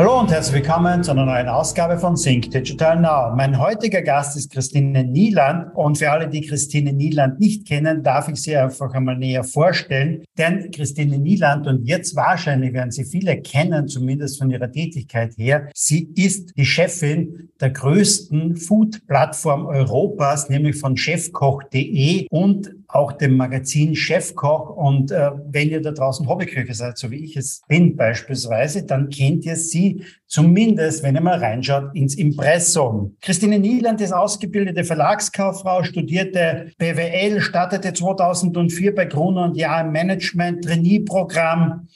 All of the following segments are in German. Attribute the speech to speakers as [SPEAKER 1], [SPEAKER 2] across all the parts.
[SPEAKER 1] Hallo und herzlich willkommen zu einer neuen Ausgabe von Think Digital Now. Mein heutiger Gast ist Christine Nieland und für alle, die Christine Nieland nicht kennen, darf ich sie einfach einmal näher vorstellen. Denn Christine Nieland und jetzt wahrscheinlich werden Sie viele kennen, zumindest von ihrer Tätigkeit her. Sie ist die Chefin der größten Food-Plattform Europas, nämlich von chefkoch.de und auch dem Magazin Chefkoch. Und äh, wenn ihr da draußen Hobbyköche seid, so wie ich es bin beispielsweise, dann kennt ihr sie zumindest, wenn ihr mal reinschaut, ins Impressum. Christine Nieland ist ausgebildete Verlagskauffrau, studierte BWL, startete 2004 bei Gruner und Jahr im Management, Trainee-Programm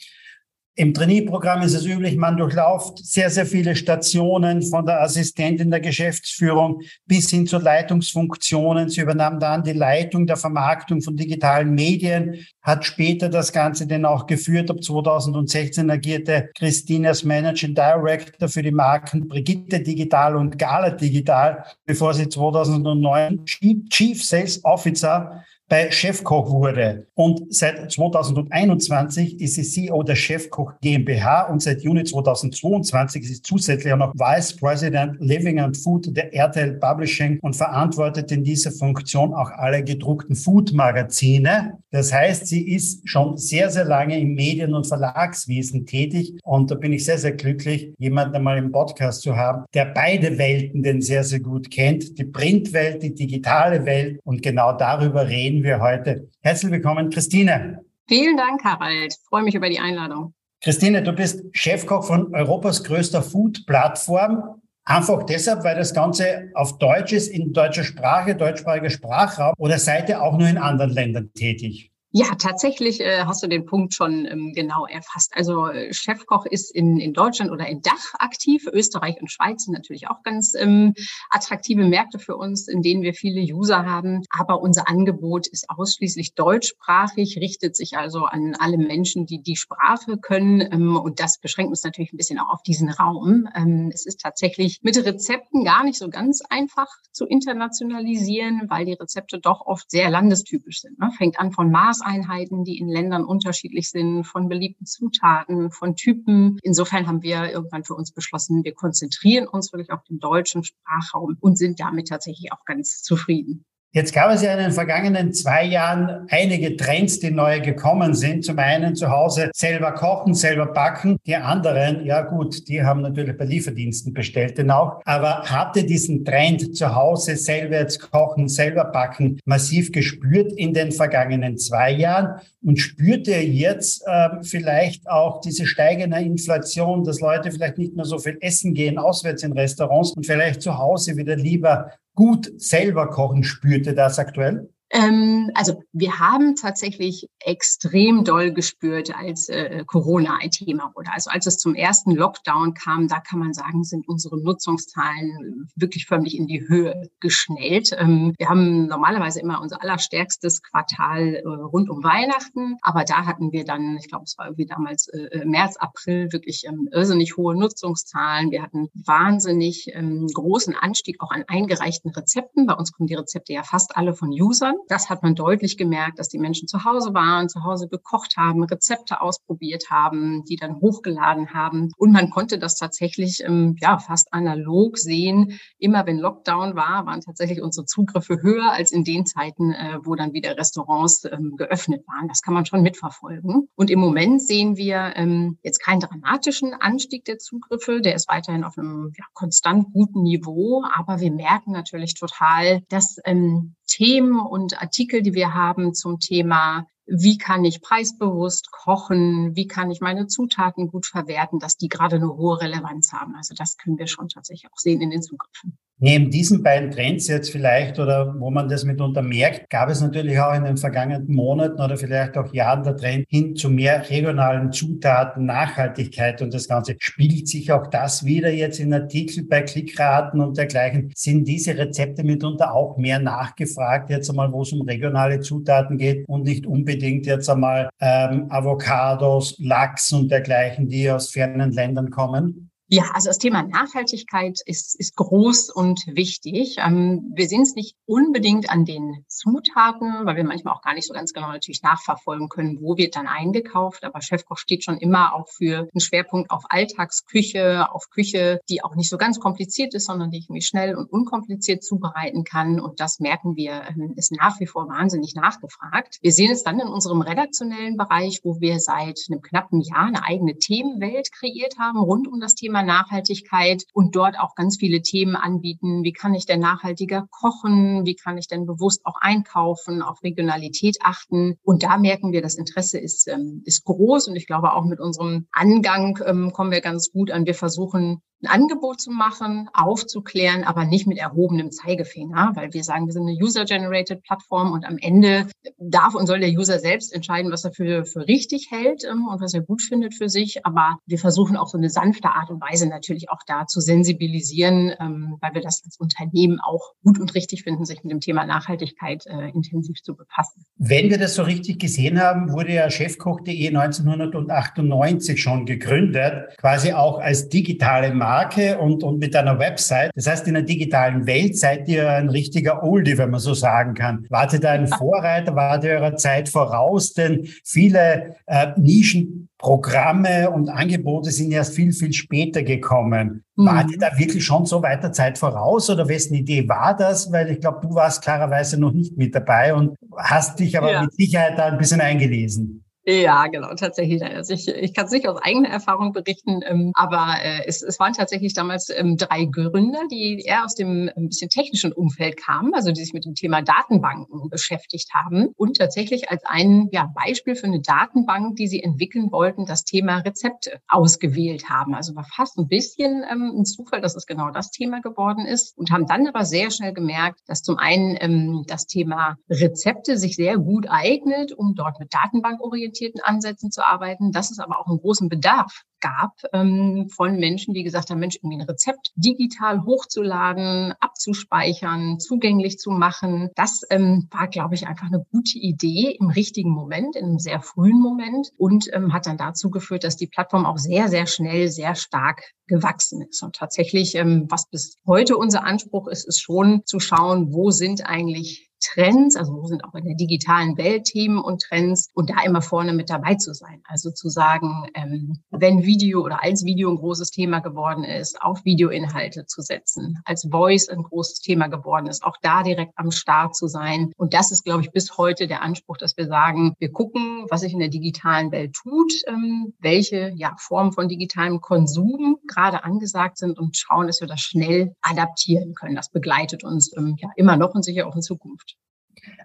[SPEAKER 1] im Trainee-Programm ist es üblich, man durchlauft sehr, sehr viele Stationen von der Assistentin der Geschäftsführung bis hin zu Leitungsfunktionen. Sie übernahm dann die Leitung der Vermarktung von digitalen Medien, hat später das Ganze dann auch geführt. Ab 2016 agierte Christine als Managing Director für die Marken Brigitte Digital und Gala Digital, bevor sie 2009 Chief Sales Officer bei Chefkoch wurde. Und seit 2021 ist sie CEO der Chefkoch GmbH und seit Juni 2022 ist sie zusätzlich auch noch Vice President Living and Food der RTL Publishing und verantwortet in dieser Funktion auch alle gedruckten Food-Magazine. Das heißt, sie ist schon sehr, sehr lange im Medien- und Verlagswesen tätig und da bin ich sehr, sehr glücklich, jemanden einmal im Podcast zu haben, der beide Welten denn sehr, sehr gut kennt. Die Printwelt, die digitale Welt und genau darüber reden reden wir heute. Herzlich willkommen, Christine.
[SPEAKER 2] Vielen Dank, Harald. Ich freue mich über die Einladung.
[SPEAKER 1] Christine, du bist Chefkoch von Europas größter Food-Plattform. Einfach deshalb, weil das Ganze auf Deutsch ist, in deutscher Sprache, deutschsprachiger Sprachraum oder seid ihr auch nur in anderen Ländern tätig?
[SPEAKER 2] Ja, tatsächlich äh, hast du den Punkt schon ähm, genau erfasst. Also äh, Chefkoch ist in, in Deutschland oder in Dach aktiv. Österreich und Schweiz sind natürlich auch ganz ähm, attraktive Märkte für uns, in denen wir viele User haben. Aber unser Angebot ist ausschließlich deutschsprachig, richtet sich also an alle Menschen, die die Sprache können. Ähm, und das beschränkt uns natürlich ein bisschen auch auf diesen Raum. Ähm, es ist tatsächlich mit Rezepten gar nicht so ganz einfach zu internationalisieren, weil die Rezepte doch oft sehr landestypisch sind. Ne? Fängt an von Maß Maßeinheiten, die in Ländern unterschiedlich sind, von beliebten Zutaten, von Typen. Insofern haben wir irgendwann für uns beschlossen, wir konzentrieren uns wirklich auf den deutschen Sprachraum und sind damit tatsächlich auch ganz zufrieden.
[SPEAKER 1] Jetzt gab es ja in den vergangenen zwei Jahren einige Trends, die neu gekommen sind. Zum einen zu Hause selber kochen, selber backen. Die anderen, ja gut, die haben natürlich bei Lieferdiensten bestellt denn auch. Aber habt ihr diesen Trend zu Hause selber jetzt kochen, selber backen massiv gespürt in den vergangenen zwei Jahren? Und spürt ihr jetzt äh, vielleicht auch diese steigende Inflation, dass Leute vielleicht nicht mehr so viel essen gehen, auswärts in Restaurants und vielleicht zu Hause wieder lieber gut selber kochen, spürt ihr das aktuell?
[SPEAKER 2] Ähm, also wir haben tatsächlich extrem doll gespürt, als äh, Corona ein Thema wurde. Also als es zum ersten Lockdown kam, da kann man sagen, sind unsere Nutzungszahlen wirklich förmlich in die Höhe geschnellt. Ähm, wir haben normalerweise immer unser allerstärkstes Quartal äh, rund um Weihnachten, aber da hatten wir dann, ich glaube, es war irgendwie damals äh, äh, März, April, wirklich ähm, irrsinnig hohe Nutzungszahlen. Wir hatten wahnsinnig ähm, großen Anstieg auch an eingereichten Rezepten. Bei uns kommen die Rezepte ja fast alle von Usern. Das hat man deutlich gemerkt, dass die Menschen zu Hause waren, zu Hause gekocht haben, Rezepte ausprobiert haben, die dann hochgeladen haben. Und man konnte das tatsächlich ähm, ja fast analog sehen. Immer wenn Lockdown war, waren tatsächlich unsere Zugriffe höher als in den Zeiten, äh, wo dann wieder Restaurants ähm, geöffnet waren. Das kann man schon mitverfolgen. Und im Moment sehen wir ähm, jetzt keinen dramatischen Anstieg der Zugriffe. Der ist weiterhin auf einem ja, konstant guten Niveau. Aber wir merken natürlich total, dass ähm, Themen und Artikel, die wir haben zum Thema, wie kann ich preisbewusst kochen, wie kann ich meine Zutaten gut verwerten, dass die gerade eine hohe Relevanz haben. Also das können wir schon tatsächlich auch sehen in den Zugriffen.
[SPEAKER 1] Neben diesen beiden Trends jetzt vielleicht oder wo man das mitunter merkt, gab es natürlich auch in den vergangenen Monaten oder vielleicht auch Jahren der Trend hin zu mehr regionalen Zutaten, Nachhaltigkeit und das Ganze. Spielt sich auch das wieder jetzt in Artikel bei Klickraten und dergleichen? Sind diese Rezepte mitunter auch mehr nachgefragt, jetzt einmal, wo es um regionale Zutaten geht und nicht unbedingt jetzt einmal ähm, Avocados, Lachs und dergleichen, die aus fernen Ländern kommen?
[SPEAKER 2] Ja, also das Thema Nachhaltigkeit ist, ist groß und wichtig. Ähm, wir sehen es nicht unbedingt an den Zutaten, weil wir manchmal auch gar nicht so ganz genau natürlich nachverfolgen können, wo wird dann eingekauft. Aber Chefkoch steht schon immer auch für einen Schwerpunkt auf Alltagsküche, auf Küche, die auch nicht so ganz kompliziert ist, sondern die ich mir schnell und unkompliziert zubereiten kann. Und das merken wir, ähm, ist nach wie vor wahnsinnig nachgefragt. Wir sehen es dann in unserem redaktionellen Bereich, wo wir seit einem knappen Jahr eine eigene Themenwelt kreiert haben rund um das Thema Nachhaltigkeit und dort auch ganz viele Themen anbieten. Wie kann ich denn nachhaltiger kochen? Wie kann ich denn bewusst auch einkaufen, auf Regionalität achten? Und da merken wir, das Interesse ist, ähm, ist groß und ich glaube auch mit unserem Angang ähm, kommen wir ganz gut an. Wir versuchen ein Angebot zu machen, aufzuklären, aber nicht mit erhobenem Zeigefinger, weil wir sagen, wir sind eine User-Generated Plattform und am Ende darf und soll der User selbst entscheiden, was er für, für richtig hält ähm, und was er gut findet für sich. Aber wir versuchen auch so eine sanfte Art und Weise natürlich auch da zu sensibilisieren, ähm, weil wir das als Unternehmen auch gut und richtig finden, sich mit dem Thema Nachhaltigkeit äh, intensiv zu befassen.
[SPEAKER 1] Wenn wir das so richtig gesehen haben, wurde ja chefkoch.de 1998 schon gegründet, quasi auch als digitale Marke Marke und, und mit einer Website. Das heißt, in der digitalen Welt seid ihr ein richtiger Oldie, wenn man so sagen kann. Wart ihr da ein Vorreiter, wart ihr eurer Zeit voraus? Denn viele äh, Nischenprogramme und Angebote sind erst viel, viel später gekommen. Mhm. Wart ihr da wirklich schon so weiter Zeit voraus oder wessen Idee war das? Weil ich glaube, du warst klarerweise noch nicht mit dabei und hast dich aber ja. mit Sicherheit da ein bisschen eingelesen.
[SPEAKER 2] Ja, genau, tatsächlich. Also ich, ich kann es nicht aus eigener Erfahrung berichten, ähm, aber äh, es, es waren tatsächlich damals ähm, drei Gründer, die eher aus dem ein bisschen technischen Umfeld kamen, also die sich mit dem Thema Datenbanken beschäftigt haben und tatsächlich als ein ja, Beispiel für eine Datenbank, die sie entwickeln wollten, das Thema Rezepte ausgewählt haben. Also war fast ein bisschen ähm, ein Zufall, dass es genau das Thema geworden ist und haben dann aber sehr schnell gemerkt, dass zum einen ähm, das Thema Rezepte sich sehr gut eignet, um dort mit Datenbankorientierung orientierten Ansätzen zu arbeiten, dass es aber auch einen großen Bedarf gab ähm, von Menschen, die gesagt haben, Mensch, irgendwie ein Rezept digital hochzuladen, abzuspeichern, zugänglich zu machen. Das ähm, war, glaube ich, einfach eine gute Idee im richtigen Moment, in einem sehr frühen Moment und ähm, hat dann dazu geführt, dass die Plattform auch sehr, sehr schnell, sehr stark gewachsen ist. Und tatsächlich, ähm, was bis heute unser Anspruch ist, ist schon zu schauen, wo sind eigentlich Trends, also wo sind auch in der digitalen Welt Themen und Trends und da immer vorne mit dabei zu sein. Also zu sagen, ähm, wenn Video oder als Video ein großes Thema geworden ist, auf Videoinhalte zu setzen, als Voice ein großes Thema geworden ist, auch da direkt am Start zu sein. Und das ist, glaube ich, bis heute der Anspruch, dass wir sagen, wir gucken, was sich in der digitalen Welt tut, ähm, welche ja, Formen von digitalem Konsum gerade angesagt sind und schauen, dass wir das schnell adaptieren können. Das begleitet uns ähm, ja immer noch und sicher auch in Zukunft.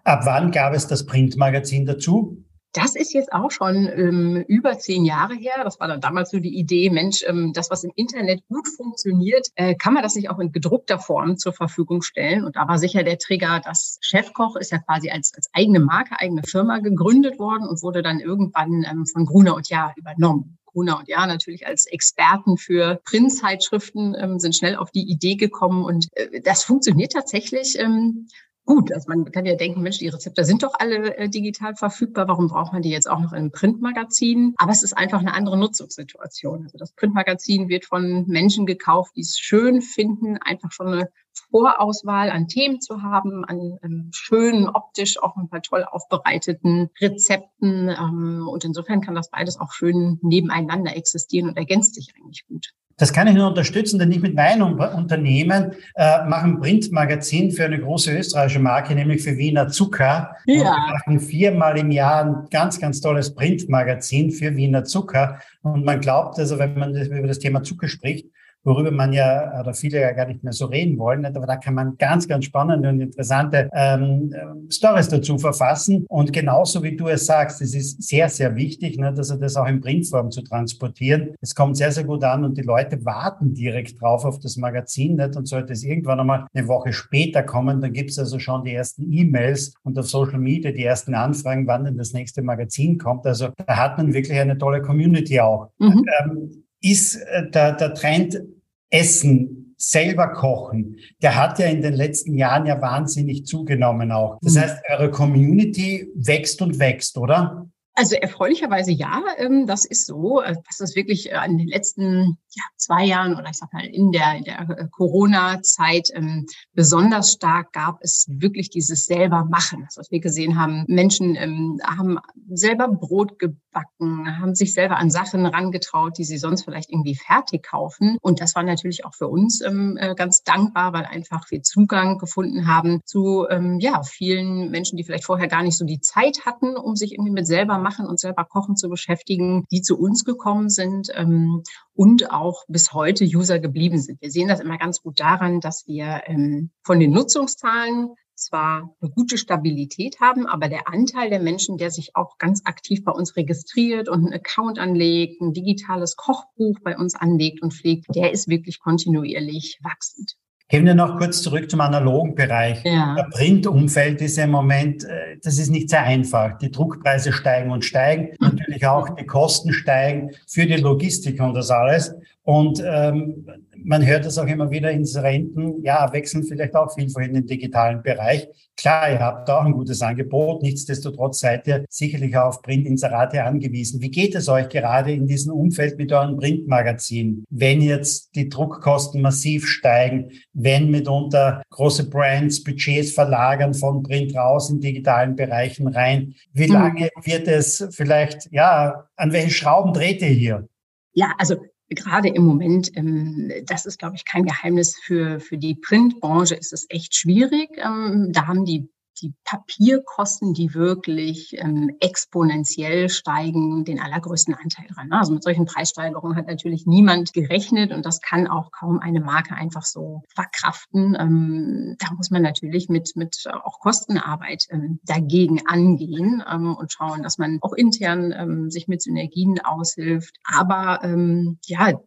[SPEAKER 1] Ab wann gab es das Printmagazin dazu?
[SPEAKER 2] Das ist jetzt auch schon ähm, über zehn Jahre her. Das war dann damals so die Idee, Mensch, ähm, das, was im Internet gut funktioniert, äh, kann man das nicht auch in gedruckter Form zur Verfügung stellen? Und da war sicher der Trigger, dass Chefkoch ist ja quasi als, als eigene Marke, eigene Firma gegründet worden und wurde dann irgendwann ähm, von Gruner und Jahr übernommen. Gruner und Jahr natürlich als Experten für Printzeitschriften ähm, sind schnell auf die Idee gekommen und äh, das funktioniert tatsächlich ähm, gut. Also man kann ja denken, Mensch, die Rezepte sind doch alle äh, digital verfügbar. Warum braucht man die jetzt auch noch in einem Printmagazin? Aber es ist einfach eine andere Nutzungssituation. Also das Printmagazin wird von Menschen gekauft, die es schön finden, einfach schon eine Vorauswahl an Themen zu haben, an ähm, schönen, optisch auch ein paar toll aufbereiteten Rezepten. Ähm, und insofern kann das beides auch schön nebeneinander existieren und ergänzt sich eigentlich gut.
[SPEAKER 1] Das kann ich nur unterstützen, denn ich mit meinem Unternehmen äh, machen Printmagazin für eine große österreichische Marke, nämlich für Wiener Zucker. Ja. Und wir machen viermal im Jahr ein ganz, ganz tolles Printmagazin für Wiener Zucker. Und man glaubt also, wenn man über das Thema Zucker spricht, worüber man ja oder viele ja gar nicht mehr so reden wollen. Aber da kann man ganz, ganz spannende und interessante ähm, Stories dazu verfassen. Und genauso wie du es sagst, es ist sehr, sehr wichtig, ne, dass er das auch in Printform zu transportieren. Es kommt sehr, sehr gut an und die Leute warten direkt drauf auf das Magazin. Nicht? Und sollte es irgendwann einmal eine Woche später kommen, dann gibt es also schon die ersten E-Mails und auf Social Media die ersten Anfragen, wann denn das nächste Magazin kommt. Also da hat man wirklich eine tolle Community auch. Mhm. Ähm, ist äh, der, der Trend Essen selber kochen, der hat ja in den letzten Jahren ja wahnsinnig zugenommen auch. Das mhm. heißt, eure Community wächst und wächst, oder?
[SPEAKER 2] Also erfreulicherweise ja, ähm, das ist so. Äh, was das wirklich äh, in den letzten ja, zwei Jahren oder ich sag mal in der, in der äh, Corona-Zeit ähm, besonders stark gab, es wirklich dieses selber machen. Das, was wir gesehen haben, Menschen ähm, haben selber Brot gebacken, haben sich selber an Sachen rangetraut, die sie sonst vielleicht irgendwie fertig kaufen. Und das war natürlich auch für uns äh, ganz dankbar, weil einfach wir Zugang gefunden haben zu ja, vielen Menschen, die vielleicht vorher gar nicht so die Zeit hatten, um sich irgendwie mit selber machen machen und selber kochen zu beschäftigen, die zu uns gekommen sind ähm, und auch bis heute User geblieben sind. Wir sehen das immer ganz gut daran, dass wir ähm, von den Nutzungszahlen zwar eine gute Stabilität haben, aber der Anteil der Menschen, der sich auch ganz aktiv bei uns registriert und einen Account anlegt, ein digitales Kochbuch bei uns anlegt und pflegt, der ist wirklich kontinuierlich wachsend.
[SPEAKER 1] Gehen wir noch kurz zurück zum analogen Bereich. Ja. Der Printumfeld ist im Moment, äh, das ist nicht sehr einfach. Die Druckpreise steigen und steigen. Mhm. Natürlich auch die Kosten steigen für die Logistik und das alles. Und ähm, man hört es auch immer wieder, Inserenten, ja, wechseln vielleicht auch vielfach in den digitalen Bereich. Klar, ihr habt auch ein gutes Angebot. Nichtsdestotrotz seid ihr sicherlich auch auf Printinserate angewiesen. Wie geht es euch gerade in diesem Umfeld mit euren Printmagazinen? Wenn jetzt die Druckkosten massiv steigen, wenn mitunter große Brands Budgets verlagern von Print raus in digitalen Bereichen rein, wie hm. lange wird es vielleicht, ja, an welchen Schrauben dreht ihr hier?
[SPEAKER 2] Ja, also gerade im Moment, ähm, das ist, glaube ich, kein Geheimnis für, für die Printbranche, ist es echt schwierig. Ähm, da haben die die Papierkosten, die wirklich ähm, exponentiell steigen, den allergrößten Anteil dran. Also mit solchen Preissteigerungen hat natürlich niemand gerechnet und das kann auch kaum eine Marke einfach so verkraften. Ähm, da muss man natürlich mit, mit auch Kostenarbeit ähm, dagegen angehen ähm, und schauen, dass man auch intern ähm, sich mit Synergien aushilft. Aber ähm, ja,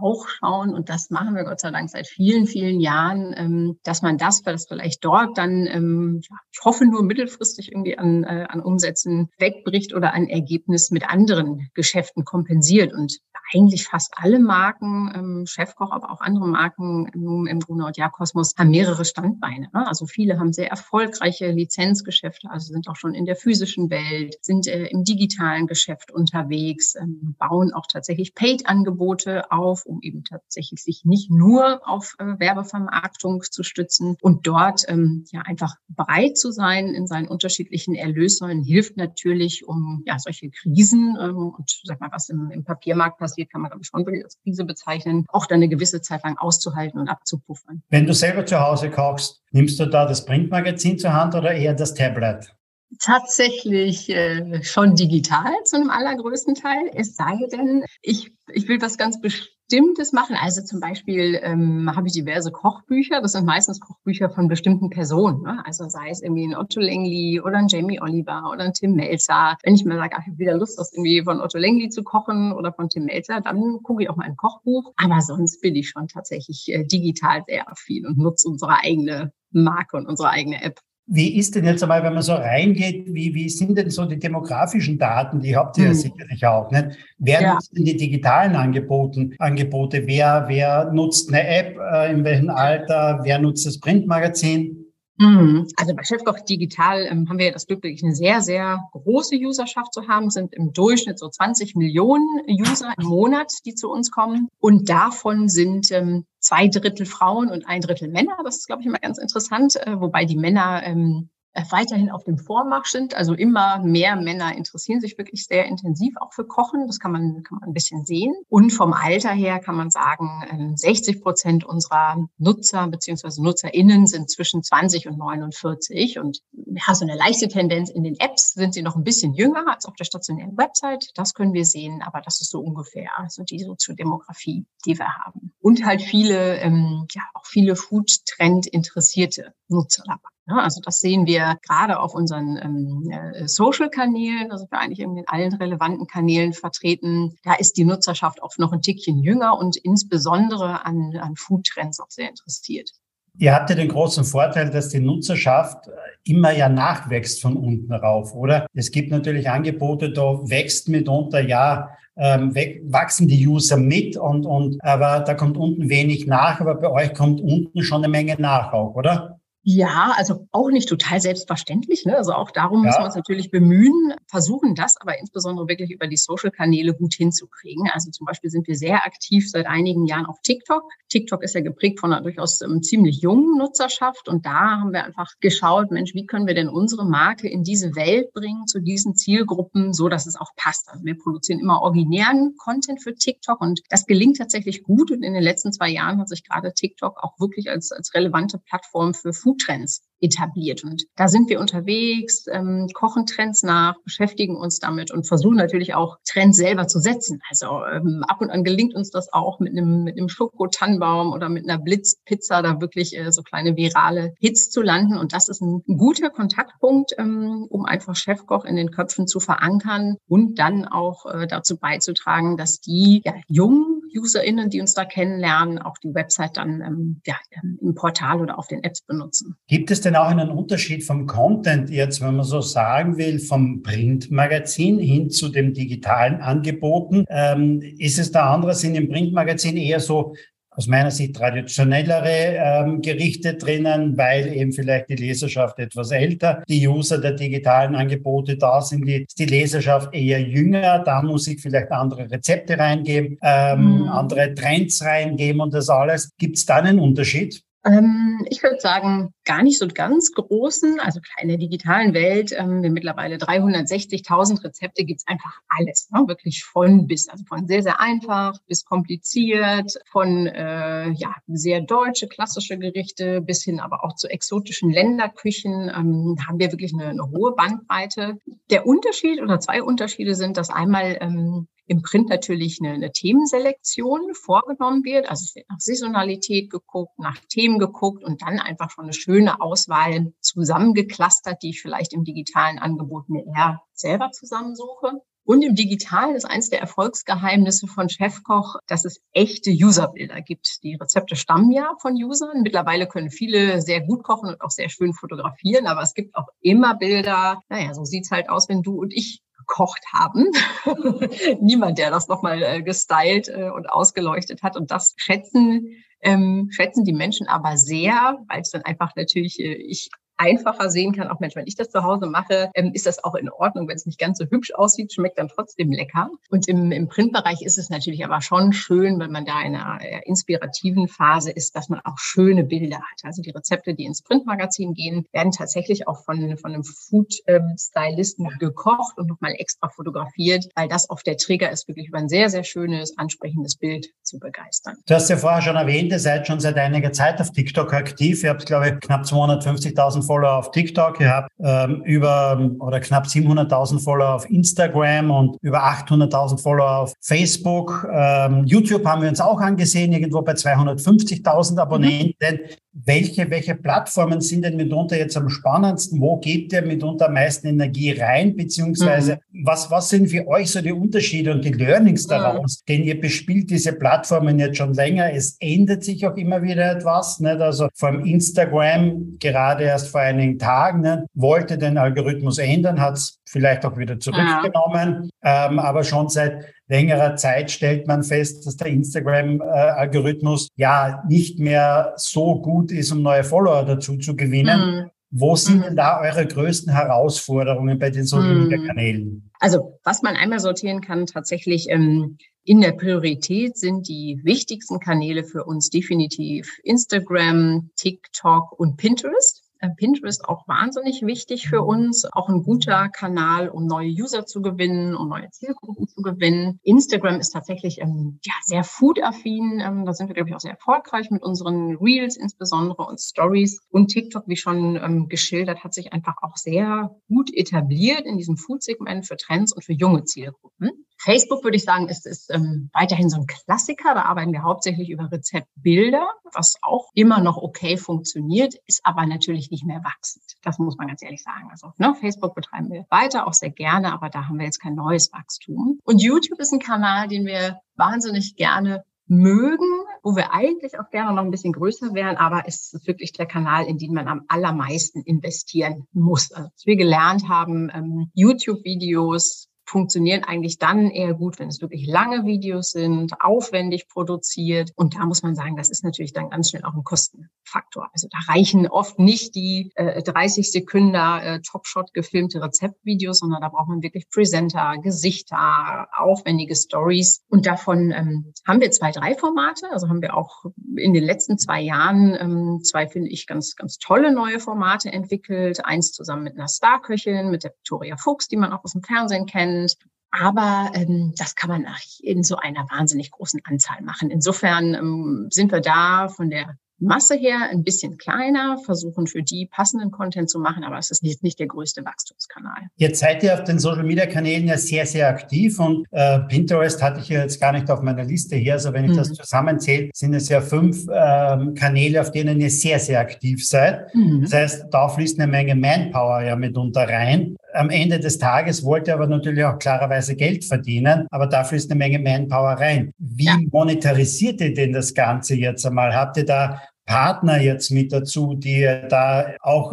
[SPEAKER 2] auch schauen, und das machen wir Gott sei Dank seit vielen, vielen Jahren, ähm, dass man das, das vielleicht dort dann, ähm, ich hoffe nur mittelfristig irgendwie an, äh, an Umsätzen wegbricht oder ein Ergebnis mit anderen Geschäften kompensiert. Und eigentlich fast alle Marken, ähm, Chefkoch, aber auch andere Marken im, im Grunert Jahr Kosmos haben mehrere Standbeine. Ne? Also viele haben sehr erfolgreiche Lizenzgeschäfte, also sind auch schon in der physischen Welt, sind äh, im digitalen Geschäft unterwegs, ähm, bauen auch tatsächlich Paid-Angebote auf, um eben tatsächlich sich nicht nur auf äh, Werbevermarktung zu stützen und dort ähm, ja einfach bereit zu sein in seinen unterschiedlichen Erlössäulen hilft natürlich, um ja solche Krisen ähm, und sag mal, was im, im Papiermarkt passiert, passiert, kann man ich schon als Krise bezeichnen, auch dann eine gewisse Zeit lang auszuhalten und abzupuffern.
[SPEAKER 1] Wenn du selber zu Hause kochst, nimmst du da das Printmagazin zur Hand oder eher das Tablet?
[SPEAKER 2] Tatsächlich äh, schon digital zu einem allergrößten Teil. Es sei denn, ich, ich will was ganz Bestimmtes machen. Also zum Beispiel ähm, habe ich diverse Kochbücher. Das sind meistens Kochbücher von bestimmten Personen. Ne? Also sei es irgendwie ein Otto Lengli oder ein Jamie Oliver oder ein Tim Melzer. Wenn ich mir sage, ich habe wieder Lust, das irgendwie von Otto Lengli zu kochen oder von Tim Melzer, dann gucke ich auch mal ein Kochbuch. Aber sonst bin ich schon tatsächlich äh, digital sehr affin und nutze unsere eigene Marke und unsere eigene App.
[SPEAKER 1] Wie ist denn jetzt einmal, wenn man so reingeht, wie, wie sind denn so die demografischen Daten? Die habt ihr hm. ja sicherlich auch. Nicht? Wer ja. nutzt denn die digitalen Angeboten, Angebote? Wer, wer nutzt eine App? Äh, in welchem Alter? Wer nutzt das Printmagazin?
[SPEAKER 2] Mhm. Also bei Chefkoch Digital ähm, haben wir das Glück, wirklich eine sehr, sehr große Userschaft zu haben. Sind im Durchschnitt so 20 Millionen User im Monat, die zu uns kommen. Und davon sind ähm, zwei Drittel Frauen und ein Drittel Männer. Das ist, glaube ich, immer ganz interessant, äh, wobei die Männer ähm, äh, weiterhin auf dem Vormarsch sind. Also immer mehr Männer interessieren sich wirklich sehr intensiv auch für Kochen. Das kann man, kann man ein bisschen sehen. Und vom Alter her kann man sagen, 60 ähm, Prozent unserer Nutzer bzw. NutzerInnen sind zwischen 20 und 49. Und ja, so eine leichte Tendenz in den Apps sind sie noch ein bisschen jünger als auf der stationären Website. Das können wir sehen, aber das ist so ungefähr so die Soziodemografie, die wir haben. Und halt viele, ähm, ja, auch viele Food-Trend-interessierte Nutzer dabei. Ja, also das sehen wir gerade auf unseren ähm, äh, Social-Kanälen, also wir eigentlich in allen relevanten Kanälen vertreten. Da ist die Nutzerschaft oft noch ein Tickchen jünger und insbesondere an, an Food-Trends auch sehr interessiert.
[SPEAKER 1] Ihr habt ja den großen Vorteil, dass die Nutzerschaft immer ja nachwächst von unten rauf, oder? Es gibt natürlich Angebote, da wächst mitunter ja ähm, wachsen die User mit und, und aber da kommt unten wenig nach, aber bei euch kommt unten schon eine Menge nach auch, oder?
[SPEAKER 2] Ja, also auch nicht total selbstverständlich. Ne? Also auch darum ja. müssen wir uns natürlich bemühen, versuchen das aber insbesondere wirklich über die Social-Kanäle gut hinzukriegen. Also zum Beispiel sind wir sehr aktiv seit einigen Jahren auf TikTok. TikTok ist ja geprägt von einer durchaus ähm, ziemlich jungen Nutzerschaft und da haben wir einfach geschaut, Mensch, wie können wir denn unsere Marke in diese Welt bringen, zu diesen Zielgruppen, so dass es auch passt. Also wir produzieren immer originären Content für TikTok und das gelingt tatsächlich gut und in den letzten zwei Jahren hat sich gerade TikTok auch wirklich als, als relevante Plattform für Food Foodtrends etabliert. Und da sind wir unterwegs, ähm, kochen Trends nach, beschäftigen uns damit und versuchen natürlich auch Trends selber zu setzen. Also ähm, ab und an gelingt uns das auch mit einem, mit einem Schokotannenbaum oder mit einer Blitzpizza da wirklich äh, so kleine virale Hits zu landen. Und das ist ein guter Kontaktpunkt, ähm, um einfach Chefkoch in den Köpfen zu verankern und dann auch äh, dazu beizutragen, dass die ja, jungen UserInnen, die uns da kennenlernen, auch die Website dann ähm, ja, ähm, im Portal oder auf den Apps benutzen.
[SPEAKER 1] Gibt es denn auch einen Unterschied vom Content jetzt, wenn man so sagen will, vom Printmagazin hin zu dem digitalen Angeboten? Ähm, ist es da andere, sind im Printmagazin eher so aus meiner Sicht traditionellere ähm, Gerichte drinnen, weil eben vielleicht die Leserschaft etwas älter, die User der digitalen Angebote da sind, die, die Leserschaft eher jünger, da muss ich vielleicht andere Rezepte reingeben, ähm, mhm. andere Trends reingeben und das alles. Gibt es da einen Unterschied?
[SPEAKER 2] Ähm, ich würde sagen, gar nicht so ganz großen, also in der digitalen Welt, ähm, wir mittlerweile 360.000 Rezepte gibt's einfach alles, ne? wirklich von bis, also von sehr, sehr einfach bis kompliziert, von äh, ja, sehr deutsche, klassische Gerichte bis hin aber auch zu exotischen Länderküchen, ähm, haben wir wirklich eine, eine hohe Bandbreite. Der Unterschied oder zwei Unterschiede sind, dass einmal ähm, im Print natürlich eine, eine Themenselektion vorgenommen wird. Also es wird nach Saisonalität geguckt, nach Themen geguckt und dann einfach schon eine schöne Auswahl zusammengeklustert, die ich vielleicht im digitalen Angebot mir eher selber zusammensuche. Und im Digitalen ist eins der Erfolgsgeheimnisse von Chefkoch, dass es echte Userbilder gibt. Die Rezepte stammen ja von Usern. Mittlerweile können viele sehr gut kochen und auch sehr schön fotografieren, aber es gibt auch immer Bilder. Naja, so sieht's halt aus, wenn du und ich gekocht haben. Niemand, der das nochmal äh, gestylt äh, und ausgeleuchtet hat. Und das schätzen, ähm, schätzen die Menschen aber sehr, weil es dann einfach natürlich, äh, ich einfacher sehen kann, auch Mensch, wenn ich das zu Hause mache, ähm, ist das auch in Ordnung. Wenn es nicht ganz so hübsch aussieht, schmeckt dann trotzdem lecker. Und im, im Printbereich ist es natürlich aber schon schön, wenn man da in einer inspirativen Phase ist, dass man auch schöne Bilder hat. Also die Rezepte, die ins Printmagazin gehen, werden tatsächlich auch von, von einem Food-Stylisten gekocht und nochmal extra fotografiert, weil das oft der Trigger ist, wirklich über ein sehr, sehr schönes, ansprechendes Bild zu begeistern.
[SPEAKER 1] Du hast ja vorher schon erwähnt, ihr seid schon seit einiger Zeit auf TikTok aktiv. Ihr habt, glaube ich, knapp 250.000 Follower auf TikTok, ihr habt ähm, über oder knapp 700.000 Follower auf Instagram und über 800.000 Follower auf Facebook. Ähm, YouTube haben wir uns auch angesehen, irgendwo bei 250.000 Abonnenten. Mhm. Welche, welche Plattformen sind denn mitunter jetzt am spannendsten? Wo gebt ihr mitunter am meisten Energie rein? Beziehungsweise mhm. was, was sind für euch so die Unterschiede und die Learnings daraus? Mhm. Denn ihr bespielt diese Plattformen jetzt schon länger. Es ändert sich auch immer wieder etwas. Nicht? Also allem Instagram gerade erst vor einigen Tagen nicht? wollte den Algorithmus ändern, hat es vielleicht auch wieder zurückgenommen. Ja. Ähm, aber schon seit längerer Zeit stellt man fest, dass der Instagram-Algorithmus ja nicht mehr so gut ist, um neue Follower dazu zu gewinnen. Mhm. Wo sind mhm. denn da eure größten Herausforderungen bei den Social Media. Kanälen?
[SPEAKER 2] Also, was man einmal sortieren kann, tatsächlich ähm, in der Priorität sind die wichtigsten Kanäle für uns definitiv Instagram, TikTok und Pinterest. Äh, Pinterest auch wahnsinnig wichtig für uns, auch ein guter Kanal, um neue User zu gewinnen, um neue Zielgruppen zu gewinnen. Instagram ist tatsächlich ähm, ja, sehr food-affin. Ähm, da sind wir, glaube ich, auch sehr erfolgreich mit unseren Reels insbesondere und Stories. Und TikTok, wie schon ähm, geschildert, hat sich einfach auch sehr gut etabliert in diesem Food-Segment für Trends und für junge Zielgruppen. Facebook würde ich sagen, ist, ist ähm, weiterhin so ein Klassiker. Da arbeiten wir hauptsächlich über Rezeptbilder, was auch immer noch okay funktioniert, ist aber natürlich nicht mehr wachsend. Das muss man ganz ehrlich sagen. Also ne, Facebook betreiben wir weiter auch sehr gerne, aber da haben wir jetzt kein neues Wachstum. Und YouTube ist ein Kanal, den wir wahnsinnig gerne mögen, wo wir eigentlich auch gerne noch ein bisschen größer wären, aber es ist wirklich der Kanal, in den man am allermeisten investieren muss. Also, was wir gelernt haben, ähm, YouTube-Videos funktionieren eigentlich dann eher gut, wenn es wirklich lange Videos sind, aufwendig produziert. Und da muss man sagen, das ist natürlich dann ganz schnell auch ein Kostenfaktor. Also da reichen oft nicht die äh, 30 Sekunden äh, Topshot gefilmte Rezeptvideos, sondern da braucht man wirklich Presenter, Gesichter, aufwendige Stories. Und davon ähm, haben wir zwei, drei Formate. Also haben wir auch in den letzten zwei Jahren ähm, zwei, finde ich, ganz, ganz tolle neue Formate entwickelt. Eins zusammen mit einer Starköchin, mit der Victoria Fuchs, die man auch aus dem Fernsehen kennt spannend. Aber ähm, das kann man in so einer wahnsinnig großen Anzahl machen. Insofern ähm, sind wir da von der Masse her ein bisschen kleiner, versuchen für die passenden Content zu machen, aber es ist nicht, nicht der größte Wachstumskanal.
[SPEAKER 1] Jetzt seid ihr auf den Social Media Kanälen ja sehr, sehr aktiv und äh, Pinterest hatte ich jetzt gar nicht auf meiner Liste hier. Also wenn ich mhm. das zusammenzähle, sind es ja fünf ähm, Kanäle, auf denen ihr sehr, sehr aktiv seid. Mhm. Das heißt, da fließt eine Menge Manpower ja mitunter rein. Am Ende des Tages wollt ihr aber natürlich auch klarerweise Geld verdienen, aber dafür ist eine Menge Manpower rein. Wie ja. monetarisiert ihr denn das Ganze jetzt einmal? Habt ihr da Partner jetzt mit dazu, die da auch,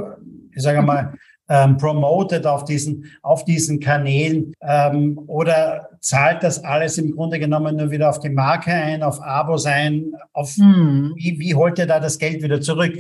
[SPEAKER 1] ich sage mal, ähm, promotet auf diesen, auf diesen Kanälen? Ähm, oder zahlt das alles im Grunde genommen nur wieder auf die Marke ein, auf Abos ein? Auf, hm. wie, wie holt ihr da das Geld wieder zurück?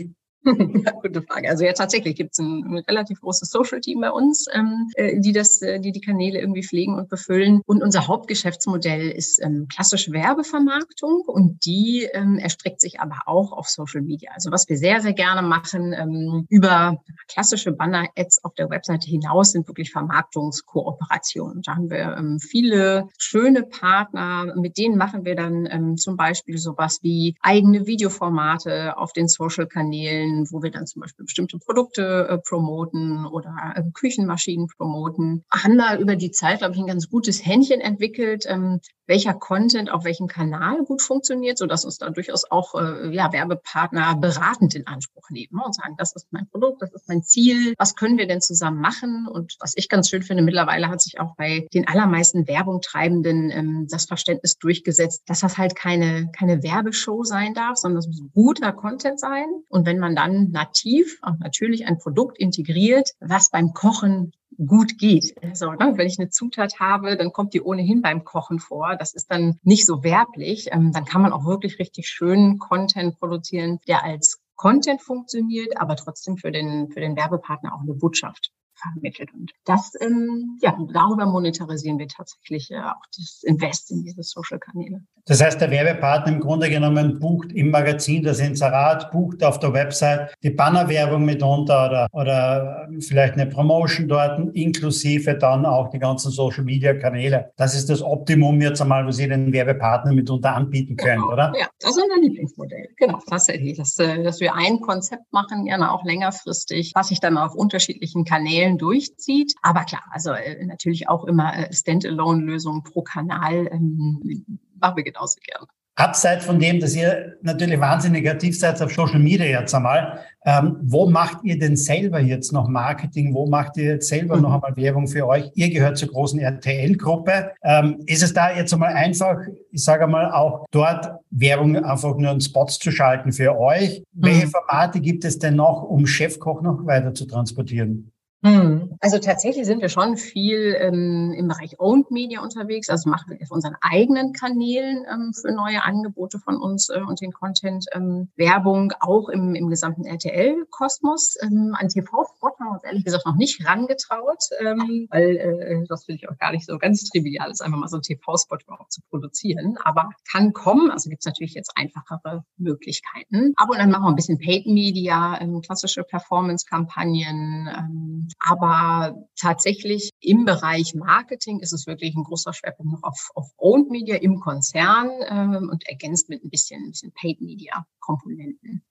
[SPEAKER 2] Gute Frage. Also ja, tatsächlich gibt es ein, ein, relativ großes Social-Team bei uns, ähm, äh, die das, äh, die die Kanäle irgendwie pflegen und befüllen. Und unser Hauptgeschäftsmodell ist ähm, klassische Werbevermarktung und die ähm, erstreckt sich aber auch auf Social Media. Also was wir sehr, sehr gerne machen ähm, über klassische Banner-Ads auf der Webseite hinaus sind wirklich Vermarktungskooperationen. Da haben wir ähm, viele schöne Partner, mit denen machen wir dann ähm, zum Beispiel sowas wie eigene Videoformate auf den Social-Kanälen Stellen, wo wir dann zum Beispiel bestimmte Produkte äh, promoten oder äh, Küchenmaschinen promoten. Haben da über die Zeit, glaube ich, ein ganz gutes Händchen entwickelt, ähm, welcher Content auf welchem Kanal gut funktioniert, so dass uns da durchaus auch äh, ja, Werbepartner beratend in Anspruch nehmen ne, und sagen, das ist mein Produkt, das ist mein Ziel, was können wir denn zusammen machen? Und was ich ganz schön finde, mittlerweile hat sich auch bei den allermeisten Werbungtreibenden ähm, das Verständnis durchgesetzt, dass das halt keine, keine Werbeshow sein darf, sondern das muss guter Content sein. Und wenn man dann nativ und natürlich ein Produkt integriert, was beim Kochen gut geht. Also, ne, wenn ich eine Zutat habe, dann kommt die ohnehin beim Kochen vor. Das ist dann nicht so werblich. Ähm, dann kann man auch wirklich richtig schönen Content produzieren, der als Content funktioniert, aber trotzdem für den, für den Werbepartner auch eine Botschaft vermittelt. Und das, ähm, ja, darüber monetarisieren wir tatsächlich äh, auch das Invest in diese Social-Kanäle.
[SPEAKER 1] Das heißt, der Werbepartner im Grunde genommen bucht im Magazin das Inserat, bucht auf der Website die Bannerwerbung mitunter oder, oder vielleicht eine Promotion dort, inklusive dann auch die ganzen Social-Media-Kanäle. Das ist das Optimum jetzt einmal, was ihr den Werbepartner mitunter anbieten könnt,
[SPEAKER 2] genau.
[SPEAKER 1] oder?
[SPEAKER 2] Ja, das ist unser Lieblingsmodell. Genau, tatsächlich. Dass, äh, dass wir ein Konzept machen, gerne auch längerfristig, was sich dann auf unterschiedlichen Kanälen Teilen durchzieht. Aber klar, also äh, natürlich auch immer äh, Standalone-Lösungen pro Kanal ähm, machen wir genauso gerne.
[SPEAKER 1] Abseits von dem, dass ihr natürlich wahnsinnig aktiv seid auf Social Media jetzt einmal, ähm, wo macht ihr denn selber jetzt noch Marketing? Wo macht ihr jetzt selber mhm. noch einmal Werbung für euch? Ihr gehört zur großen RTL-Gruppe. Ähm, ist es da jetzt einmal einfach, ich sage einmal auch dort Werbung einfach nur in Spots zu schalten für euch? Mhm. Welche Formate gibt es denn noch, um Chefkoch noch weiter zu transportieren?
[SPEAKER 2] Hm. Also tatsächlich sind wir schon viel ähm, im Bereich Owned Media unterwegs. Also machen wir auf unseren eigenen Kanälen ähm, für neue Angebote von uns äh, und den Content ähm, Werbung auch im, im gesamten RTL-Kosmos. Ähm, an TV-Spot haben wir uns ehrlich gesagt noch nicht rangetraut, ähm, weil äh, das finde ich auch gar nicht so ganz trivial ist, einfach mal so einen TV-Spot überhaupt zu produzieren. Aber kann kommen. Also gibt es natürlich jetzt einfachere Möglichkeiten. Aber dann machen wir ein bisschen Paid Media, ähm, klassische Performance-Kampagnen. Aber tatsächlich im Bereich Marketing ist es wirklich ein großer Schwerpunkt noch auf, auf Owned Media im Konzern ähm, und ergänzt mit ein bisschen, ein bisschen Paid Media Komponenten.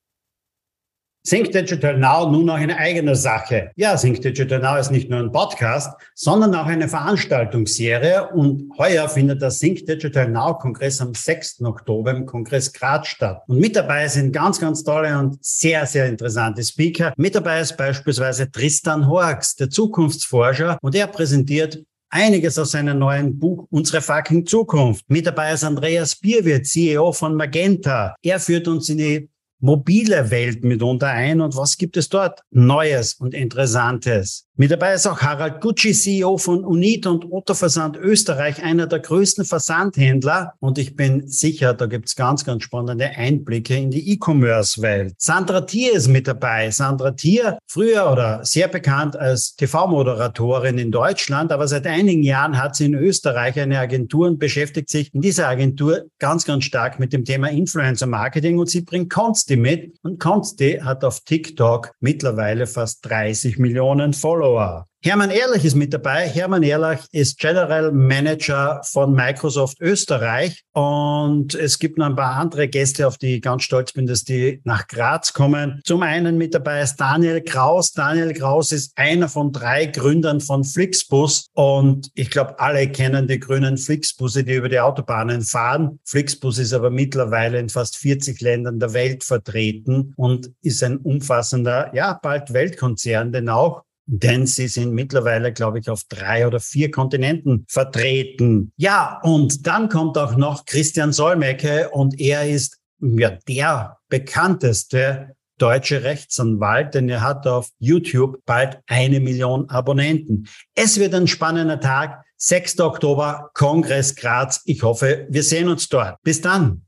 [SPEAKER 1] Think Digital Now nun auch eine eigene Sache. Ja, Think Digital Now ist nicht nur ein Podcast, sondern auch eine Veranstaltungsserie. Und heuer findet der Think Digital Now Kongress am 6. Oktober im Kongress Graz statt. Und mit dabei sind ganz, ganz tolle und sehr, sehr interessante Speaker. Mit dabei ist beispielsweise Tristan Horx, der Zukunftsforscher. Und er präsentiert einiges aus seinem neuen Buch Unsere fucking Zukunft. Mit dabei ist Andreas Bierwirt, CEO von Magenta. Er führt uns in die mobile Welt mitunter ein und was gibt es dort Neues und Interessantes? Mit dabei ist auch Harald Gucci, CEO von Unit und Otto Versand Österreich, einer der größten Versandhändler. Und ich bin sicher, da gibt's ganz, ganz spannende Einblicke in die E-Commerce-Welt. Sandra Thier ist mit dabei. Sandra Thier, früher oder sehr bekannt als TV-Moderatorin in Deutschland, aber seit einigen Jahren hat sie in Österreich eine Agentur und beschäftigt sich in dieser Agentur ganz, ganz stark mit dem Thema Influencer Marketing und sie bringt Consti mit. Und Consti hat auf TikTok mittlerweile fast 30 Millionen Follower. Follower. Hermann Ehrlich ist mit dabei. Hermann Ehrlich ist General Manager von Microsoft Österreich. Und es gibt noch ein paar andere Gäste, auf die ich ganz stolz bin, dass die nach Graz kommen. Zum einen mit dabei ist Daniel Kraus. Daniel Kraus ist einer von drei Gründern von Flixbus. Und ich glaube, alle kennen die grünen Flixbusse, die über die Autobahnen fahren. Flixbus ist aber mittlerweile in fast 40 Ländern der Welt vertreten und ist ein umfassender, ja, bald Weltkonzern, denn auch denn sie sind mittlerweile, glaube ich, auf drei oder vier Kontinenten vertreten. Ja, und dann kommt auch noch Christian Solmecke und er ist ja der bekannteste deutsche Rechtsanwalt, denn er hat auf YouTube bald eine Million Abonnenten. Es wird ein spannender Tag. 6. Oktober, Kongress Graz. Ich hoffe, wir sehen uns dort. Bis dann.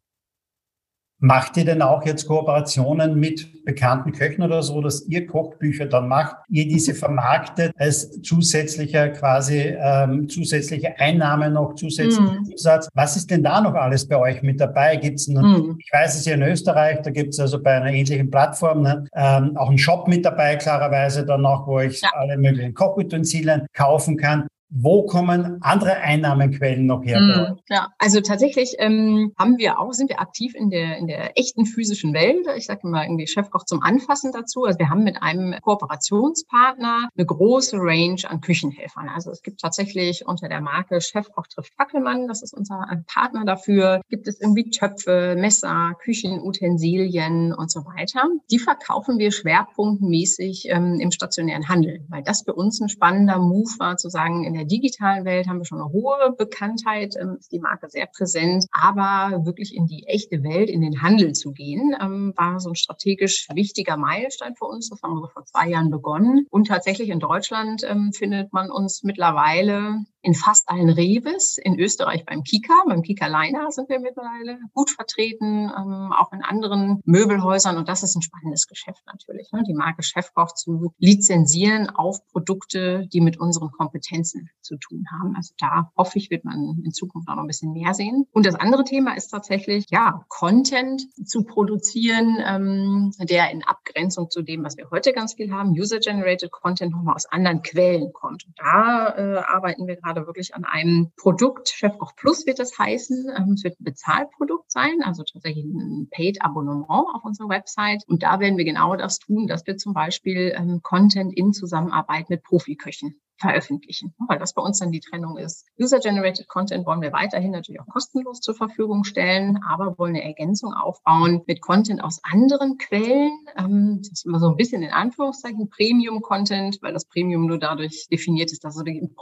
[SPEAKER 1] Macht ihr denn auch jetzt Kooperationen mit bekannten Köchen oder so, dass ihr Kochbücher dann macht, ihr diese vermarktet als zusätzlicher quasi ähm, zusätzliche Einnahme noch, zusätzlicher mm. Umsatz? Was ist denn da noch alles bei euch mit dabei? Gibt's mm. ich weiß es ja in Österreich, da gibt's also bei einer ähnlichen Plattform ne, ähm, auch einen Shop mit dabei, klarerweise dann noch, wo ich ja. alle möglichen Kochutensilien kaufen kann. Wo kommen andere Einnahmenquellen noch her? Mm,
[SPEAKER 2] ja, also tatsächlich ähm, haben wir auch, sind wir aktiv in der, in der echten physischen Welt. Ich sage mal irgendwie Chefkoch zum Anfassen dazu. Also wir haben mit einem Kooperationspartner eine große Range an Küchenhelfern. Also es gibt tatsächlich unter der Marke Chefkoch trifft Fackelmann, das ist unser Partner dafür, gibt es irgendwie Töpfe, Messer, Küchenutensilien und so weiter. Die verkaufen wir schwerpunktmäßig ähm, im stationären Handel, weil das für uns ein spannender Move war, zu sagen, in der der digitalen Welt haben wir schon eine hohe Bekanntheit, ähm, ist die Marke sehr präsent. Aber wirklich in die echte Welt, in den Handel zu gehen, ähm, war so ein strategisch wichtiger Meilenstein für uns. Das haben wir vor zwei Jahren begonnen. Und tatsächlich in Deutschland ähm, findet man uns mittlerweile in fast allen Reves, in Österreich beim Kika, beim Kika Liner sind wir mittlerweile gut vertreten, ähm, auch in anderen Möbelhäusern und das ist ein spannendes Geschäft natürlich, ne? die Marke Chefkoch zu lizenzieren auf Produkte, die mit unseren Kompetenzen zu tun haben. Also da hoffe ich, wird man in Zukunft auch noch ein bisschen mehr sehen. Und das andere Thema ist tatsächlich, ja, Content zu produzieren, ähm, der in Abgrenzung zu dem, was wir heute ganz viel haben, User-Generated Content nochmal aus anderen Quellen kommt. Und da äh, arbeiten wir gerade gerade wirklich an einem Produkt. Chefkoch Plus wird das heißen. Ähm, es wird ein Bezahlprodukt sein, also tatsächlich ein Paid-Abonnement auf unserer Website. Und da werden wir genau das tun, dass wir zum Beispiel ähm, Content in Zusammenarbeit mit Profiköchen veröffentlichen, weil das bei uns dann die Trennung ist. User-Generated Content wollen wir weiterhin natürlich auch kostenlos zur Verfügung stellen, aber wollen eine Ergänzung aufbauen mit Content aus anderen Quellen. Ähm, das ist immer so ein bisschen in Anführungszeichen Premium-Content, weil das Premium nur dadurch definiert ist, dass es ein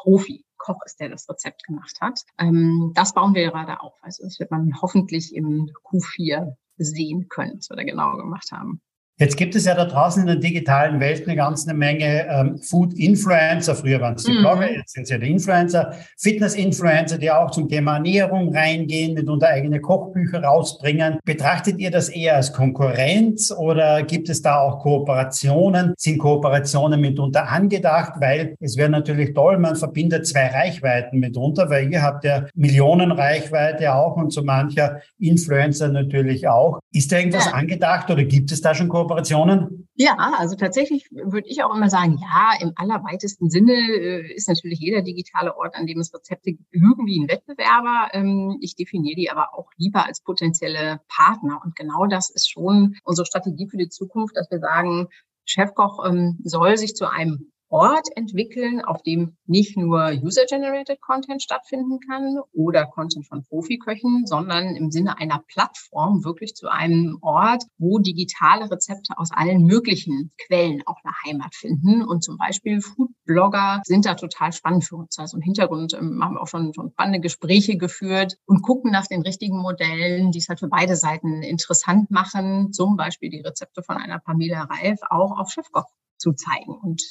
[SPEAKER 2] Profi-Koch ist, der das Rezept gemacht hat. Ähm, das bauen wir gerade auf. Also das wird man hoffentlich im Q4 sehen können, was wir da genau gemacht haben.
[SPEAKER 1] Jetzt gibt es ja da draußen in der digitalen Welt eine ganze Menge ähm, Food-Influencer. Früher waren es die mhm. Blogger, jetzt sind es ja die Influencer. Fitness-Influencer, die auch zum Thema Ernährung reingehen, mitunter eigene Kochbücher rausbringen. Betrachtet ihr das eher als Konkurrenz oder gibt es da auch Kooperationen? Sind Kooperationen mitunter angedacht? Weil es wäre natürlich toll, man verbindet zwei Reichweiten mitunter, weil ihr habt ja Millionenreichweite auch und so mancher Influencer natürlich auch. Ist da irgendwas ja. angedacht oder gibt es da schon Kooperationen? Kooperationen?
[SPEAKER 2] Ja, also tatsächlich würde ich auch immer sagen, ja, im allerweitesten Sinne äh, ist natürlich jeder digitale Ort, an dem es Rezepte gibt, irgendwie ein Wettbewerber. Ähm, ich definiere die aber auch lieber als potenzielle Partner. Und genau das ist schon unsere Strategie für die Zukunft, dass wir sagen, Chefkoch ähm, soll sich zu einem Ort entwickeln, auf dem nicht nur User-Generated Content stattfinden kann oder Content von Profiköchen, sondern im Sinne einer Plattform wirklich zu einem Ort, wo digitale Rezepte aus allen möglichen Quellen auch eine Heimat finden. Und zum Beispiel Foodblogger sind da total spannend für uns. Also im Hintergrund ähm, haben wir auch schon, schon spannende Gespräche geführt und gucken nach den richtigen Modellen, die es halt für beide Seiten interessant machen. Zum Beispiel die Rezepte von einer Pamela Reif auch auf Chefkoch zu zeigen. Und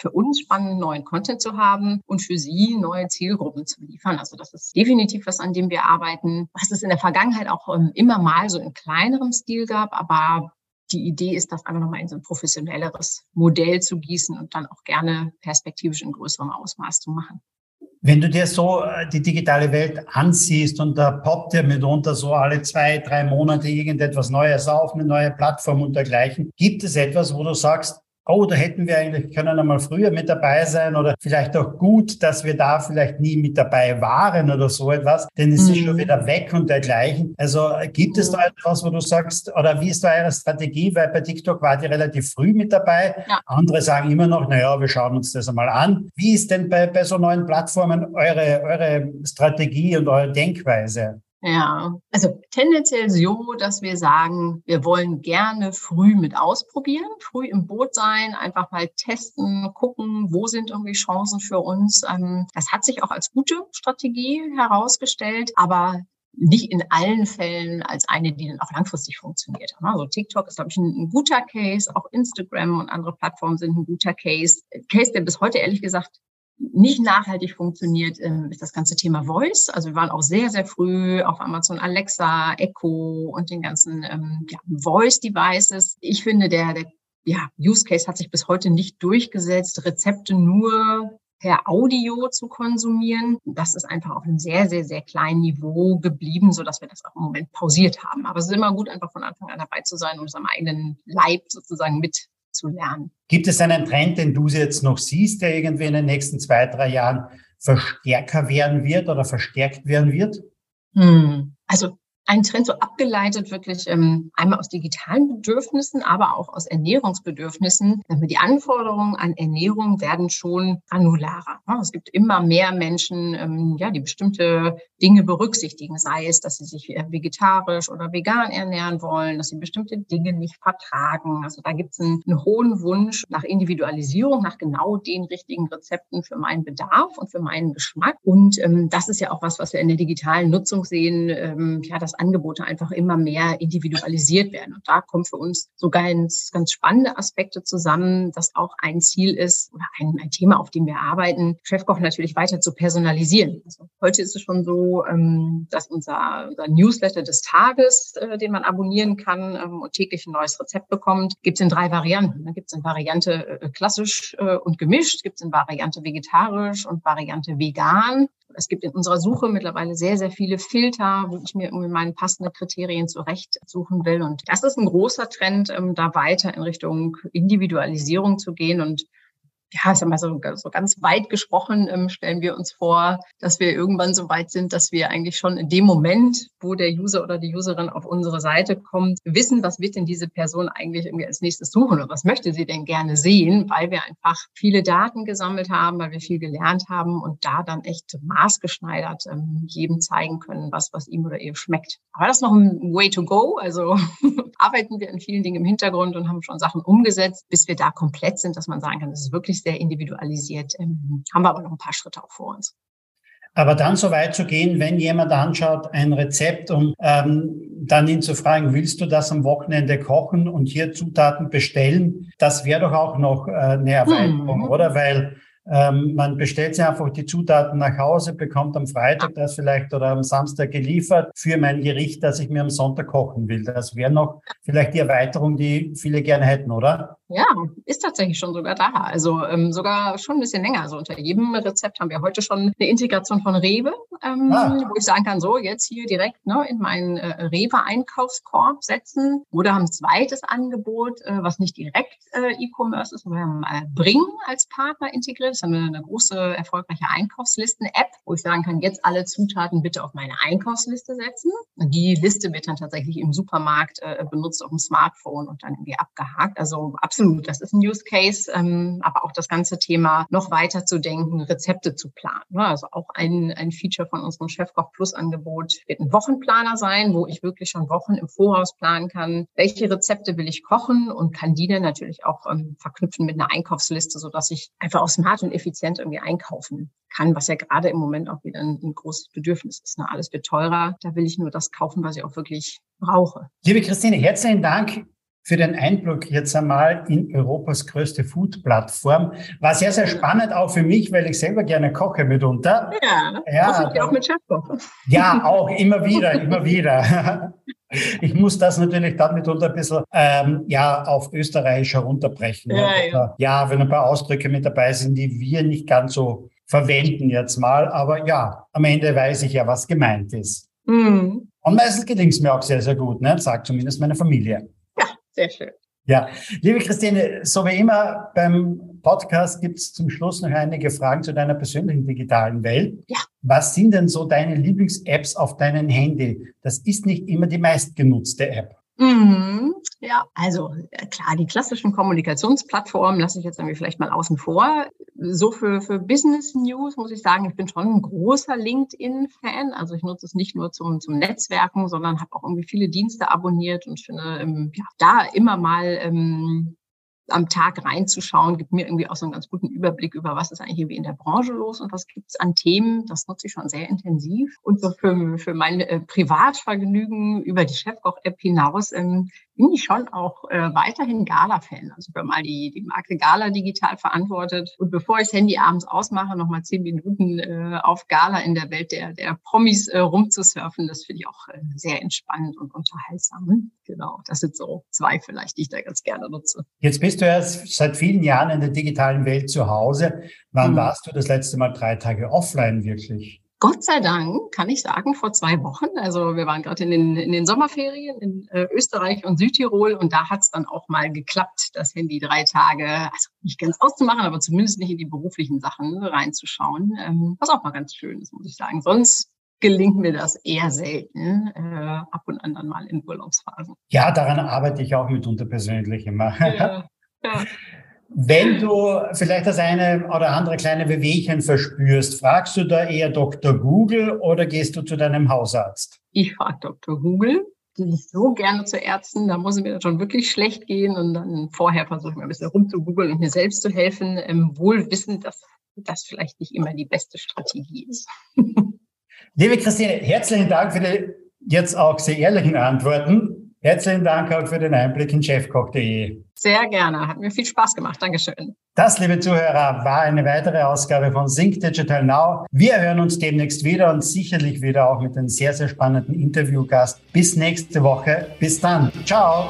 [SPEAKER 2] für uns spannenden neuen Content zu haben und für sie neue Zielgruppen zu liefern. Also das ist definitiv was, an dem wir arbeiten, was es in der Vergangenheit auch ähm, immer mal so in kleinerem Stil gab, aber die Idee ist, das einfach nochmal in so ein professionelleres Modell zu gießen und dann auch gerne perspektivisch in größerem Ausmaß zu machen.
[SPEAKER 1] Wenn du dir so äh, die digitale Welt ansiehst und da poppt ja mitunter so alle zwei, drei Monate irgendetwas Neues auf, eine neue Plattform und dergleichen, gibt es etwas, wo du sagst, oh, da hätten wir eigentlich können einmal früher mit dabei sein oder vielleicht auch gut, dass wir da vielleicht nie mit dabei waren oder so etwas, denn es mhm. ist schon mhm. wieder weg und dergleichen. Also gibt es da etwas, wo du sagst, oder wie ist da eure Strategie? Weil bei TikTok war die relativ früh mit dabei. Ja. Andere sagen immer noch, naja, wir schauen uns das einmal an. Wie ist denn bei, bei so neuen Plattformen eure, eure Strategie und eure Denkweise?
[SPEAKER 2] Ja, also tendenziell so, dass wir sagen, wir wollen gerne früh mit ausprobieren, früh im Boot sein, einfach mal testen, gucken, wo sind irgendwie Chancen für uns. Ähm, das hat sich auch als gute Strategie herausgestellt, aber nicht in allen Fällen als eine, die dann auch langfristig funktioniert. Also TikTok ist, glaube ich, ein, guter Case, auch Instagram und andere Plattformen sind ein guter Case. Case, der bis heute ehrlich gesagt nicht nachhaltig funktioniert, ähm, ist das ganze Thema Voice. Also wir waren auch sehr, sehr früh auf Amazon Alexa, Echo und den ganzen ähm, ja, Voice-Devices. Ich finde, der, der ja, Use Case hat sich bis heute nicht durchgesetzt, Rezepte nur per Audio zu konsumieren. Das ist einfach auf einem sehr, sehr, sehr kleinen Niveau geblieben, so dass wir das auch im Moment pausiert haben. Aber es ist immer gut, einfach von Anfang an dabei zu sein und es am eigenen Leib sozusagen mit zu lernen.
[SPEAKER 1] Gibt es einen Trend, den du jetzt noch siehst, der irgendwie in den nächsten zwei, drei Jahren verstärker werden wird oder verstärkt werden wird?
[SPEAKER 2] Hm. Also ein Trend so abgeleitet wirklich ähm, einmal aus digitalen Bedürfnissen, aber auch aus Ernährungsbedürfnissen. Die Anforderungen an Ernährung werden schon granularer. Es gibt immer mehr Menschen, ähm, ja, die bestimmte Dinge berücksichtigen, sei es, dass sie sich äh, vegetarisch oder vegan ernähren wollen, dass sie bestimmte Dinge nicht vertragen. Also da gibt es einen, einen hohen Wunsch nach Individualisierung, nach genau den richtigen Rezepten für meinen Bedarf und für meinen Geschmack. Und ähm, das ist ja auch was, was wir in der digitalen Nutzung sehen, ähm, ja, das Angebote einfach immer mehr individualisiert werden. Und da kommen für uns so ganz, ganz spannende Aspekte zusammen, dass auch ein Ziel ist oder ein, ein Thema, auf dem wir arbeiten, Chefkoch natürlich weiter zu personalisieren. Also heute ist es schon so, ähm, dass unser, unser Newsletter des Tages, äh, den man abonnieren kann ähm, und täglich ein neues Rezept bekommt, gibt es in drei Varianten. Da gibt es in Variante äh, klassisch äh, und gemischt, gibt es in Variante vegetarisch und Variante vegan. Es gibt in unserer Suche mittlerweile sehr, sehr viele Filter, wo ich mir irgendwie meine passenden Kriterien zurechtsuchen will. Und das ist ein großer Trend, ähm, da weiter in Richtung Individualisierung zu gehen und ja, ich sag mal so, so ganz weit gesprochen, ähm, stellen wir uns vor, dass wir irgendwann so weit sind, dass wir eigentlich schon in dem Moment, wo der User oder die Userin auf unsere Seite kommt, wissen, was wird denn diese Person eigentlich irgendwie als nächstes suchen oder was möchte sie denn gerne sehen, weil wir einfach viele Daten gesammelt haben, weil wir viel gelernt haben und da dann echt maßgeschneidert ähm, jedem zeigen können, was, was ihm oder ihr schmeckt. Aber das ist noch ein Way to go. Also arbeiten wir in vielen Dingen im Hintergrund und haben schon Sachen umgesetzt, bis wir da komplett sind, dass man sagen kann, das ist wirklich sehr individualisiert. Ähm, haben wir aber noch ein paar Schritte auch vor uns.
[SPEAKER 1] Aber dann so weit zu gehen, wenn jemand anschaut, ein Rezept und ähm, dann ihn zu fragen, willst du das am Wochenende kochen und hier Zutaten bestellen, das wäre doch auch noch äh, eine Erweiterung, mhm. oder? Weil ähm, man bestellt sich einfach die Zutaten nach Hause, bekommt am Freitag das vielleicht oder am Samstag geliefert für mein Gericht, das ich mir am Sonntag kochen will. Das wäre noch vielleicht die Erweiterung, die viele gerne hätten, oder?
[SPEAKER 2] Ja, ist tatsächlich schon sogar da. Also ähm, sogar schon ein bisschen länger. Also unter jedem Rezept haben wir heute schon eine Integration von Rewe, ähm, ah. wo ich sagen kann, so jetzt hier direkt ne, in meinen äh, Rewe-Einkaufskorb setzen. Oder haben ein zweites Angebot, äh, was nicht direkt äh, E-Commerce ist, aber wir haben äh, Bring als Partner integriert. Haben wir eine große, erfolgreiche Einkaufslisten-App, wo ich sagen kann, jetzt alle Zutaten bitte auf meine Einkaufsliste setzen. Die Liste wird dann tatsächlich im Supermarkt äh, benutzt auf dem Smartphone und dann irgendwie abgehakt. Also absolut das ist ein Use Case, ähm, aber auch das ganze Thema noch weiter zu denken, Rezepte zu planen. Ne? Also auch ein, ein Feature von unserem Chefkoch Plus Angebot wird ein Wochenplaner sein, wo ich wirklich schon Wochen im Voraus planen kann, welche Rezepte will ich kochen und kann die dann natürlich auch ähm, verknüpfen mit einer Einkaufsliste, so dass ich einfach auch smart und effizient irgendwie einkaufen kann, was ja gerade im Moment auch wieder ein, ein großes Bedürfnis ist. Ne? Alles wird teurer, da will ich nur das kaufen, was ich auch wirklich brauche.
[SPEAKER 1] Liebe Christine, herzlichen Dank für den Einblick jetzt einmal in Europas größte Food-Plattform. War sehr, sehr spannend auch für mich, weil ich selber gerne koche mitunter.
[SPEAKER 2] Ja, ja auch mit Chefkoch.
[SPEAKER 1] Ja, auch immer wieder, immer wieder. Ich muss das natürlich dann mitunter ein bisschen ähm, ja, auf Österreich herunterbrechen. Ja, ja. ja, wenn ein paar Ausdrücke mit dabei sind, die wir nicht ganz so verwenden jetzt mal. Aber ja, am Ende weiß ich ja, was gemeint ist. Mhm. Und meistens gelingt es mir auch sehr, sehr gut, ne? sagt zumindest meine Familie.
[SPEAKER 2] Sehr schön.
[SPEAKER 1] Ja, liebe Christine, so wie immer beim Podcast gibt es zum Schluss noch einige Fragen zu deiner persönlichen digitalen Welt. Ja. Was sind denn so deine Lieblings-Apps auf deinem Handy? Das ist nicht immer die meistgenutzte App.
[SPEAKER 2] Mhm. Ja, also äh, klar, die klassischen Kommunikationsplattformen lasse ich jetzt irgendwie vielleicht mal außen vor. So für, für Business News muss ich sagen, ich bin schon ein großer LinkedIn-Fan. Also ich nutze es nicht nur zum, zum Netzwerken, sondern habe auch irgendwie viele Dienste abonniert und finde ähm, ja, da immer mal ähm, am Tag reinzuschauen, gibt mir irgendwie auch so einen ganz guten Überblick über, was ist eigentlich irgendwie in der Branche los und was gibt's an Themen. Das nutze ich schon sehr intensiv. Und so für, für mein äh, Privatvergnügen über die Chefkoch-App hinaus ähm, bin ich schon auch äh, weiterhin Gala-Fan. Also ich habe mal die, die Marke Gala digital verantwortet. Und bevor ich das Handy abends ausmache, nochmal zehn Minuten äh, auf Gala in der Welt der, der Promis äh, rumzusurfen, das finde ich auch äh, sehr entspannend und unterhaltsam. Genau, das sind so zwei vielleicht, die ich da ganz gerne nutze.
[SPEAKER 1] Jetzt bist du ja seit vielen Jahren in der digitalen Welt zu Hause. Wann hm. warst du das letzte Mal drei Tage offline wirklich?
[SPEAKER 2] Gott sei Dank kann ich sagen, vor zwei Wochen, also wir waren gerade in den, in den Sommerferien in äh, Österreich und Südtirol und da hat es dann auch mal geklappt, das Handy drei Tage, also nicht ganz auszumachen, aber zumindest nicht in die beruflichen Sachen reinzuschauen, ähm, was auch mal ganz schön ist, muss ich sagen. Sonst gelingt mir das eher selten, äh, ab und an dann mal in Urlaubsphasen.
[SPEAKER 1] Ja, daran arbeite ich auch mitunter persönlich immer. Ja, ja. Wenn du vielleicht das eine oder andere kleine Wehwehchen verspürst, fragst du da eher Dr. Google oder gehst du zu deinem Hausarzt?
[SPEAKER 2] Ich frage Dr. Google. Gehe nicht so gerne zu Ärzten, da muss es mir dann schon wirklich schlecht gehen und dann vorher versuche ich mir ein bisschen rumzugoogeln und mir selbst zu helfen, ähm, wohl wissend, dass das vielleicht nicht immer die beste Strategie ist.
[SPEAKER 1] Liebe Christine, herzlichen Dank für die jetzt auch sehr ehrlichen Antworten. Herzlichen Dank auch für den Einblick in chefkoch.de.
[SPEAKER 2] Sehr gerne, hat mir viel Spaß gemacht. Dankeschön.
[SPEAKER 1] Das, liebe Zuhörer, war eine weitere Ausgabe von Sync Digital Now. Wir hören uns demnächst wieder und sicherlich wieder auch mit einem sehr, sehr spannenden Interviewgast. Bis nächste Woche. Bis dann. Ciao.